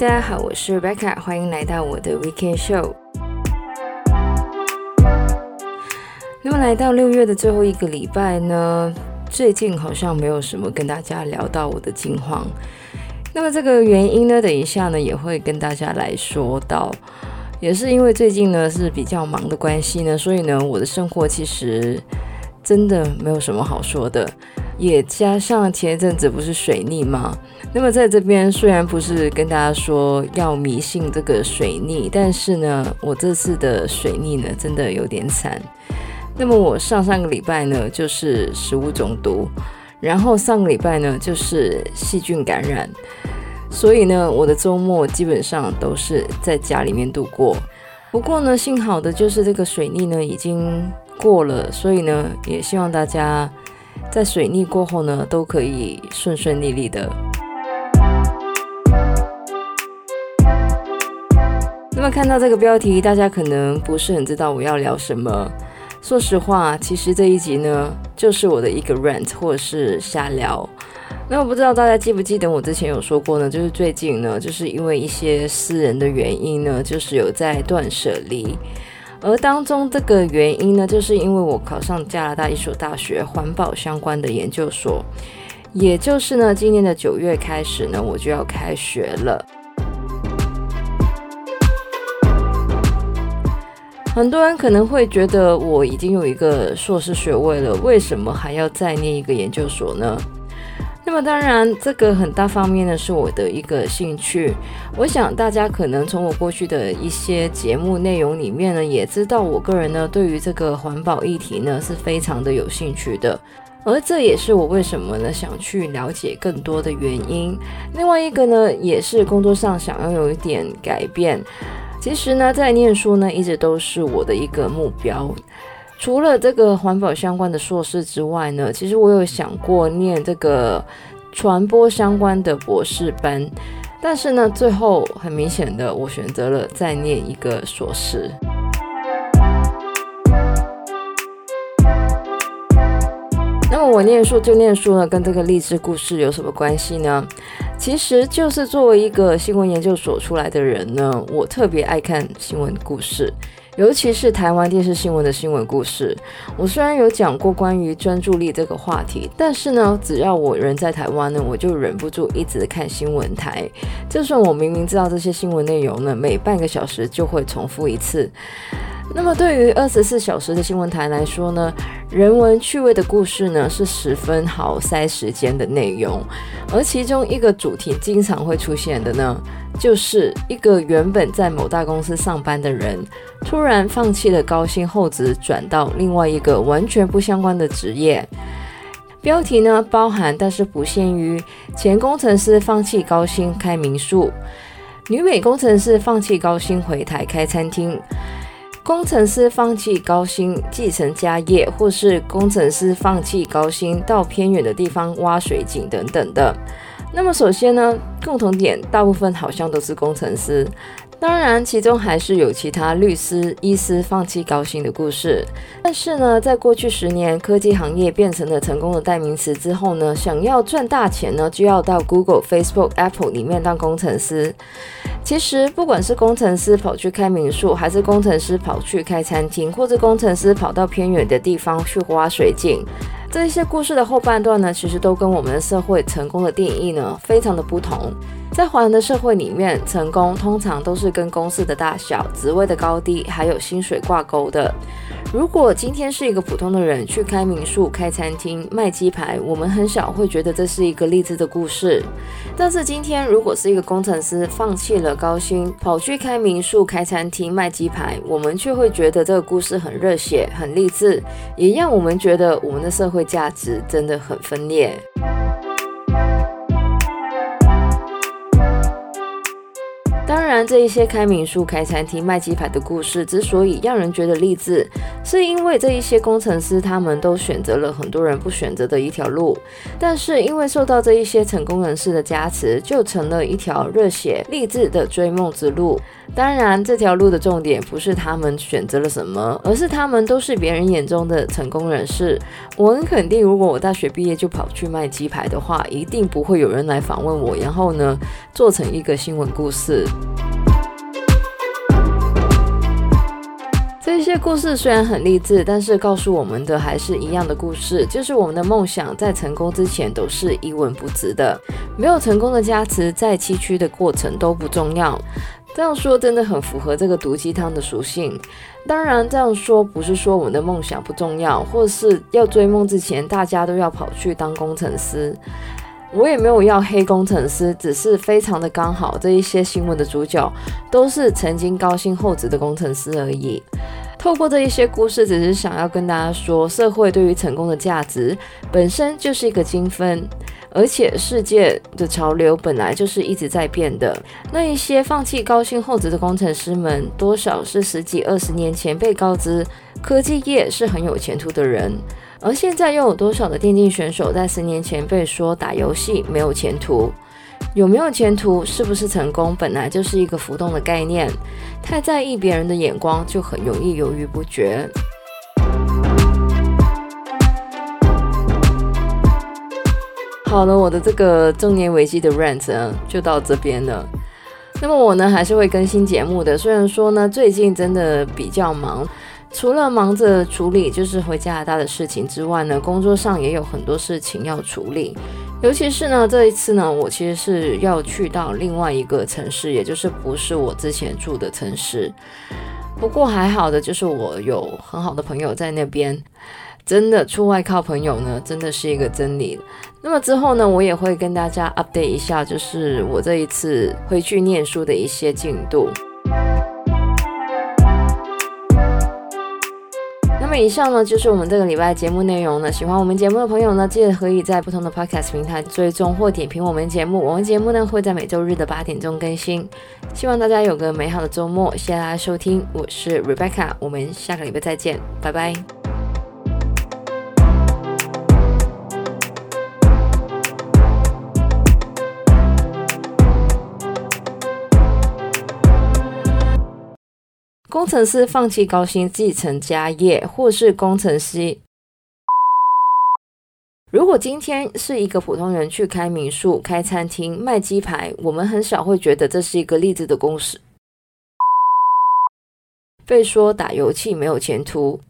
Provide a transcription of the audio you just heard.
大家好，我是 Rebecca，欢迎来到我的 Weekend Show。那么来到六月的最后一个礼拜呢，最近好像没有什么跟大家聊到我的近况。那么这个原因呢，等一下呢也会跟大家来说到。也是因为最近呢是比较忙的关系呢，所以呢我的生活其实真的没有什么好说的。也加上前一阵子不是水逆吗？那么在这边虽然不是跟大家说要迷信这个水逆，但是呢我这次的水逆呢真的有点惨。那么我上上个礼拜呢就是食物中毒，然后上个礼拜呢就是细菌感染。所以呢，我的周末基本上都是在家里面度过。不过呢，幸好的就是这个水逆呢已经过了，所以呢，也希望大家在水逆过后呢都可以顺顺利利的。那么看到这个标题，大家可能不是很知道我要聊什么。说实话，其实这一集呢就是我的一个 rant 或者是瞎聊。那我不知道大家记不记得我之前有说过呢，就是最近呢，就是因为一些私人的原因呢，就是有在断舍离，而当中这个原因呢，就是因为我考上加拿大一所大学环保相关的研究所，也就是呢，今年的九月开始呢，我就要开学了。很多人可能会觉得我已经有一个硕士学位了，为什么还要再念一个研究所呢？那么当然，这个很大方面呢是我的一个兴趣。我想大家可能从我过去的一些节目内容里面呢，也知道我个人呢对于这个环保议题呢是非常的有兴趣的。而这也是我为什么呢想去了解更多的原因。另外一个呢，也是工作上想要有一点改变。其实呢，在念书呢一直都是我的一个目标。除了这个环保相关的硕士之外呢，其实我有想过念这个传播相关的博士班，但是呢，最后很明显的我选择了再念一个硕士。那么我念书就念书呢，跟这个励志故事有什么关系呢？其实就是作为一个新闻研究所出来的人呢，我特别爱看新闻故事。尤其是台湾电视新闻的新闻故事，我虽然有讲过关于专注力这个话题，但是呢，只要我人在台湾呢，我就忍不住一直看新闻台。就算我明明知道这些新闻内容呢，每半个小时就会重复一次。那么对于二十四小时的新闻台来说呢，人文趣味的故事呢是十分好塞时间的内容，而其中一个主题经常会出现的呢，就是一个原本在某大公司上班的人，突然放弃了高薪厚职，转到另外一个完全不相关的职业。标题呢包含但是不限于前工程师放弃高薪开民宿，女美工程师放弃高薪回台开餐厅。工程师放弃高薪继承家业，或是工程师放弃高薪到偏远的地方挖水井等等的。那么首先呢，共同点大部分好像都是工程师。当然，其中还是有其他律师、医师放弃高薪的故事。但是呢，在过去十年，科技行业变成了成功的代名词之后呢，想要赚大钱呢，就要到 Google、Facebook、Apple 里面当工程师。其实，不管是工程师跑去开民宿，还是工程师跑去开餐厅，或者工程师跑到偏远的地方去挖水井。这些故事的后半段呢，其实都跟我们的社会成功的定义呢，非常的不同。在华人的社会里面，成功通常都是跟公司的大小、职位的高低，还有薪水挂钩的。如果今天是一个普通的人去开民宿、开餐厅、卖鸡排，我们很少会觉得这是一个励志的故事。但是今天如果是一个工程师放弃了高薪，跑去开民宿、开餐厅、卖鸡排，我们却会觉得这个故事很热血、很励志，也让我们觉得我们的社会价值真的很分裂。然，这一些开民宿、开餐厅、卖鸡排的故事之所以让人觉得励志，是因为这一些工程师他们都选择了很多人不选择的一条路，但是因为受到这一些成功人士的加持，就成了一条热血励志的追梦之路。当然，这条路的重点不是他们选择了什么，而是他们都是别人眼中的成功人士。我很肯定，如果我大学毕业就跑去卖鸡排的话，一定不会有人来访问我，然后呢，做成一个新闻故事。这些故事虽然很励志，但是告诉我们的还是一样的故事，就是我们的梦想在成功之前都是一文不值的，没有成功的加持，再崎岖的过程都不重要。这样说真的很符合这个毒鸡汤的属性。当然，这样说不是说我们的梦想不重要，或是要追梦之前大家都要跑去当工程师。我也没有要黑工程师，只是非常的刚好，这一些新闻的主角都是曾经高薪厚职的工程师而已。透过这一些故事，只是想要跟大家说，社会对于成功的价值本身就是一个精分，而且世界的潮流本来就是一直在变的。那一些放弃高薪厚职的工程师们，多少是十几二十年前被告知科技业是很有前途的人。而现在又有多少的电竞选手在十年前被说打游戏没有前途？有没有前途，是不是成功，本来就是一个浮动的概念。太在意别人的眼光，就很容易犹豫不决。好了，我的这个中年危机的 rant，就到这边了。那么我呢，还是会更新节目的，虽然说呢，最近真的比较忙。除了忙着处理就是回加拿大的事情之外呢，工作上也有很多事情要处理。尤其是呢，这一次呢，我其实是要去到另外一个城市，也就是不是我之前住的城市。不过还好的就是我有很好的朋友在那边。真的出外靠朋友呢，真的是一个真理。那么之后呢，我也会跟大家 update 一下，就是我这一次回去念书的一些进度。那么以上呢，就是我们这个礼拜节目内容呢。喜欢我们节目的朋友呢，记得可以在不同的 podcast 平台追踪或点评我们节目。我们节目呢会在每周日的八点钟更新。希望大家有个美好的周末，谢谢大家收听，我是 Rebecca，我们下个礼拜再见，拜拜。工程师放弃高薪继承家业，或是工程师。如果今天是一个普通人去开民宿、开餐厅、卖鸡排，我们很少会觉得这是一个励志的公式。被说打游戏没有前途。